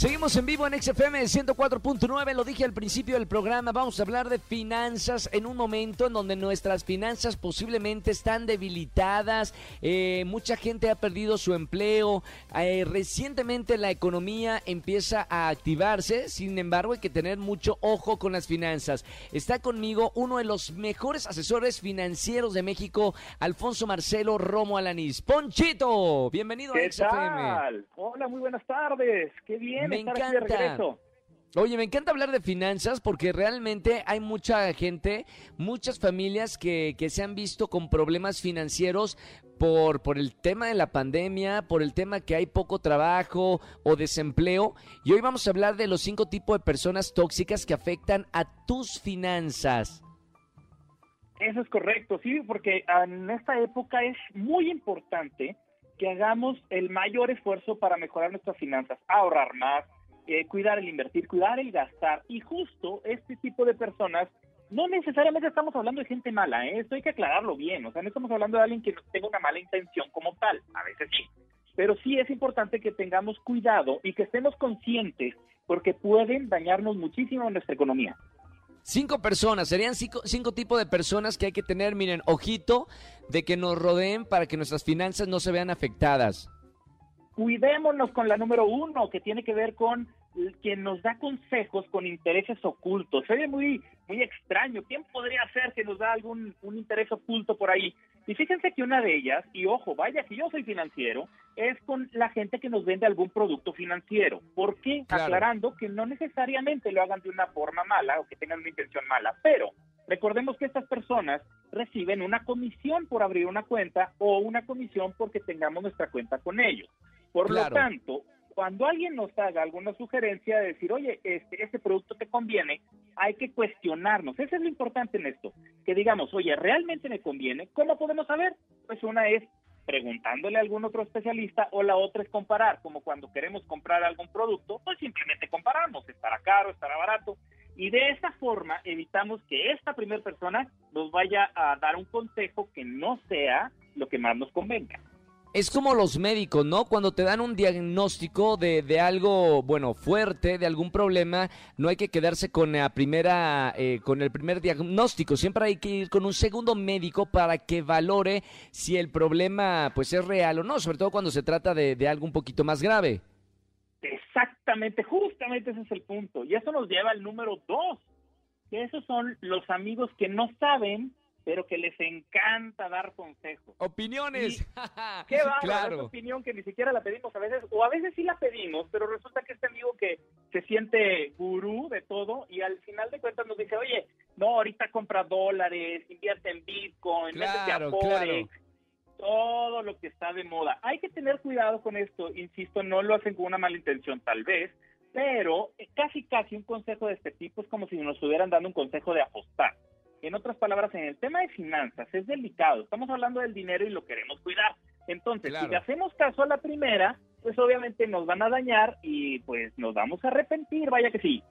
Seguimos en vivo en XFM 104.9, lo dije al principio del programa, vamos a hablar de finanzas en un momento en donde nuestras finanzas posiblemente están debilitadas, eh, mucha gente ha perdido su empleo, eh, recientemente la economía empieza a activarse, sin embargo hay que tener mucho ojo con las finanzas. Está conmigo uno de los mejores asesores financieros de México, Alfonso Marcelo Romo Alanís. Ponchito, bienvenido a ¿Qué XFM. tal? Hola, muy buenas tardes. Qué bien Me encanta. Oye, me encanta hablar de finanzas porque realmente hay mucha gente, muchas familias que, que se han visto con problemas financieros por, por el tema de la pandemia, por el tema que hay poco trabajo o desempleo. Y hoy vamos a hablar de los cinco tipos de personas tóxicas que afectan a tus finanzas. Eso es correcto, sí, porque en esta época es muy importante que hagamos el mayor esfuerzo para mejorar nuestras finanzas, ahorrar más, eh, cuidar el invertir, cuidar el gastar. Y justo este tipo de personas, no necesariamente estamos hablando de gente mala, ¿eh? esto hay que aclararlo bien, o sea, no estamos hablando de alguien que tenga una mala intención como tal, a veces sí, pero sí es importante que tengamos cuidado y que estemos conscientes porque pueden dañarnos muchísimo nuestra economía. Cinco personas, serían cinco, cinco tipos de personas que hay que tener, miren, ojito de que nos rodeen para que nuestras finanzas no se vean afectadas. cuidémonos con la número uno, que tiene que ver con quien nos da consejos con intereses ocultos. Se ve muy, muy extraño. ¿Quién podría ser que nos da algún un interés oculto por ahí? Y fíjense que una de ellas, y ojo, vaya que yo soy financiero, es con la gente que nos vende algún producto financiero. ¿Por qué? Claro. Aclarando que no necesariamente lo hagan de una forma mala o que tengan una intención mala, pero recordemos que estas personas reciben una comisión por abrir una cuenta o una comisión porque tengamos nuestra cuenta con ellos. Por Claro. lo tanto, cuando alguien nos haga alguna sugerencia de decir, oye, este, este producto te conviene, hay que cuestionarnos. Eso es lo importante en esto. Que digamos, oye, ¿realmente me conviene? ¿Cómo podemos saber? Pues una es preguntándole a algún otro especialista o la otra es comparar, como cuando queremos comprar algún producto, pues simplemente comparamos, estará caro, estará barato. Y de esa forma evitamos que esta primera persona nos vaya a dar un consejo que no sea lo que más nos convenga. Es como los médicos, ¿no? Cuando te dan un diagnóstico de, de algo, bueno, fuerte, de algún problema, no hay que quedarse con la primera, eh, con el primer diagnóstico. Siempre hay que ir con un segundo médico para que valore si el problema, pues, es real o no. Sobre todo cuando se trata de, de algo un poquito más grave. Exactamente, justamente ese es el punto. Y eso nos lleva al número dos, que esos son los amigos que no saben, pero que les encanta dar consejos. Opiniones. Qué bárbaro, esa claro. opinión que ni siquiera la pedimos a veces, o a veces sí la pedimos, pero resulta que este amigo que se siente gurú de todo y al final de cuentas nos dice, oye, no, ahorita compra dólares, invierte en Bitcoin, métete a Claro, Forex, claro. Todo lo que está de moda. Hay que tener cuidado con esto, insisto, no lo hacen con una mala intención tal vez, pero eh, casi casi un consejo de este tipo es como si nos estuvieran dando un consejo de apostar. En otras palabras, en el tema de finanzas es delicado, estamos hablando del dinero y lo queremos cuidar. Entonces, Claro. si le hacemos caso a la primera, pues obviamente nos van a dañar y pues nos vamos a arrepentir, vaya que sí.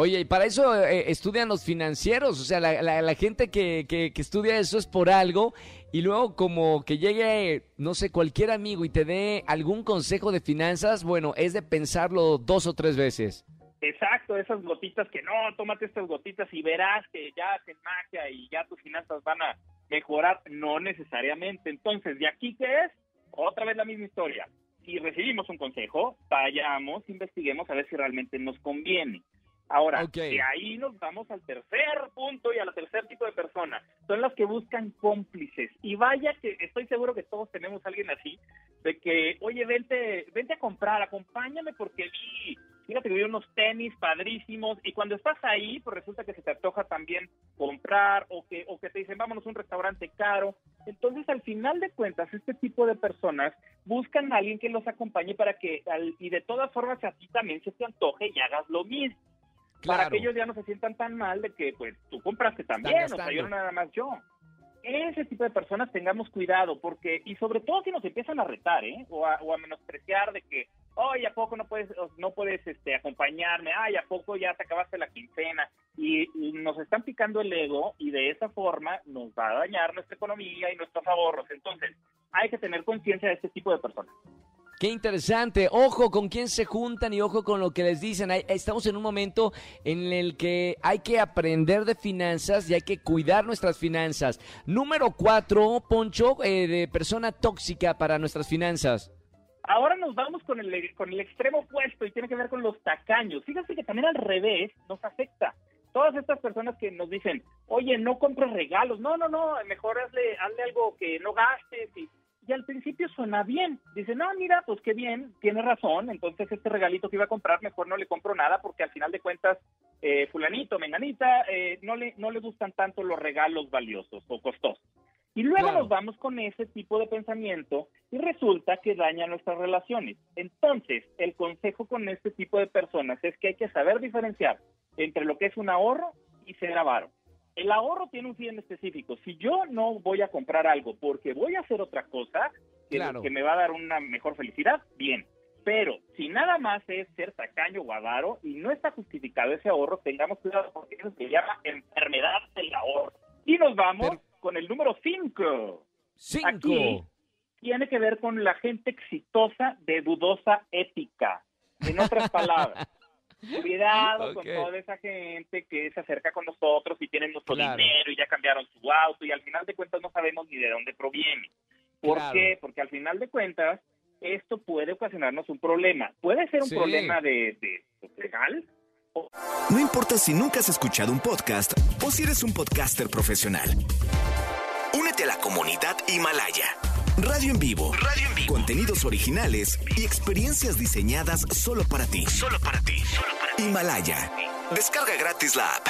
Oye, y para eso eh, estudian los financieros, o sea, la, la- la gente que, que- que estudia eso es por algo, y luego como que llegue, no sé, cualquier amigo y te dé algún consejo de finanzas, bueno, es de pensarlo dos o tres veces. Exacto, esas gotitas que no, tómate estas gotitas y verás que ya hacen magia y ya tus finanzas van a mejorar, no necesariamente. Entonces, ¿de aquí qué es? Otra vez la misma historia. Si recibimos un consejo, vayamos, investiguemos a ver si realmente nos conviene. Ahora, de ahí nos vamos al tercer punto y al tercer tipo de persona. Son las que buscan cómplices. Y vaya que estoy seguro que todos tenemos a alguien así, de que, oye, vente, vente a comprar, acompáñame porque vi, fíjate que vi unos tenis padrísimos y cuando estás ahí, pues resulta que se te antoja también comprar o que, o que te dicen, vámonos a un restaurante caro. Entonces, al final de cuentas, este tipo de personas buscan a alguien que los acompañe para que, al- y de todas formas, a ti también se te antoje y hagas lo mismo para que ellos ya no se sientan tan mal de que pues tú compraste también, o sea, yo no nada más yo. Ese tipo de personas tengamos cuidado, porque, y sobre todo si nos empiezan a retar, ¿eh? O a, o a menospreciar de que, Oye, ¿a poco no puedes, no puedes este, acompañarme? Ay, ¿a poco ya te acabaste la quincena? Y, y nos están picando el ego y de esa forma nos va a dañar nuestra economía y nuestros ahorros. Entonces, hay que tener conciencia de este tipo de personas. Qué interesante. Ojo con quién se juntan y ojo con lo que les dicen. Estamos en un momento en el que hay que aprender de finanzas y hay que cuidar nuestras finanzas. Número cuatro, Poncho, eh, de persona tóxica para nuestras finanzas. Ahora nos vamos con el, con el extremo opuesto y tiene que ver con los tacaños. Fíjense que también al revés nos afecta. Todas estas personas que nos dicen, oye, no compres regalos. No, no, no, mejor hazle, hazle algo que no gastes. Y, y al principio suena bien. Dice, no, mira, pues qué bien, tiene razón. Entonces este regalito que iba a comprar, mejor no le compro nada porque al final de cuentas, eh, fulanito, menganita, eh, no, le, no le gustan tanto los regalos valiosos o costosos. Y luego Claro. nos vamos con ese tipo de pensamiento y resulta que daña nuestras relaciones. Entonces, el consejo con este tipo de personas es que hay que saber diferenciar entre lo que es un ahorro y ser avaro. El ahorro tiene un fin específico. Si yo no voy a comprar algo porque voy a hacer otra cosa que, Claro. que me va a dar una mejor felicidad, bien. Pero si nada más es ser tacaño o avaro y no está justificado ese ahorro, tengamos cuidado porque eso se llama enfermedad del ahorro. Y nos vamos Pero- con el número 5 Cinco. Aquí tiene que ver con la gente exitosa de dudosa ética. En otras palabras, cuidado con toda esa gente que se acerca con nosotros y tienen nuestro Claro. dinero y ya cambiaron su auto y al final de cuentas no sabemos ni de dónde proviene. ¿Por Claro. qué? Porque al final de cuentas esto puede ocasionarnos un problema. Puede ser un Sí. problema de, de pues, legal No importa si nunca has escuchado un podcast o si eres un podcaster profesional. Únete a la comunidad Himalaya. Radio en vivo. Radio en vivo. Contenidos originales y experiencias diseñadas solo para ti. Solo para ti. Himalaya. Descarga gratis la app.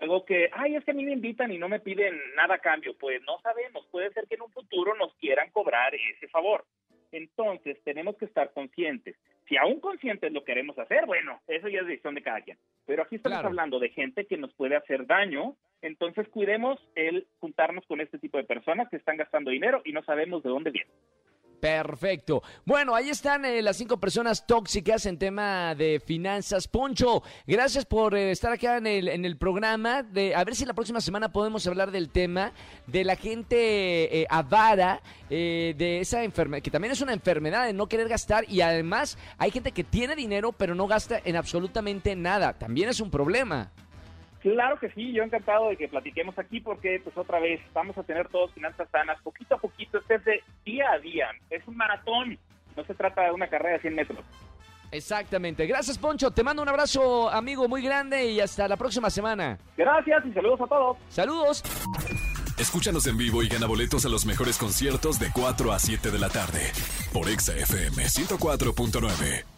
algo que, ay, es que a mí me invitan y no me piden nada a cambio. Pues no sabemos, puede ser que en un futuro nos quieran cobrar ese favor. Entonces, tenemos que estar conscientes. Si aún conscientes lo queremos hacer, bueno, eso ya es decisión de cada quien. Pero aquí estamos Claro. hablando de gente que nos puede hacer daño, entonces cuidemos el juntarnos con este tipo de personas que están gastando dinero y no sabemos de dónde viene. Perfecto. Bueno, ahí están eh, las cinco personas tóxicas en tema de finanzas. Poncho, gracias por eh, estar acá en el, en el programa. De, a ver si la próxima semana podemos hablar del tema de la gente eh, avara, eh, de esa enfermedad, que también es una enfermedad de no querer gastar y además hay gente que tiene dinero pero no gasta en absolutamente nada. También es un problema. Claro que sí, yo encantado de que platiquemos aquí porque pues otra vez vamos a tener todos finanzas sanas, poquito a poquito, este es de día a día, es un maratón, no se trata de una carrera de 100 metros. Exactamente. Gracias, Poncho. Te mando un abrazo, amigo, muy grande y hasta la próxima semana. Gracias y saludos a todos. Saludos. Escúchanos en vivo y gana boletos a los mejores conciertos de 4 a 7 de la tarde por Exa FM 104.9.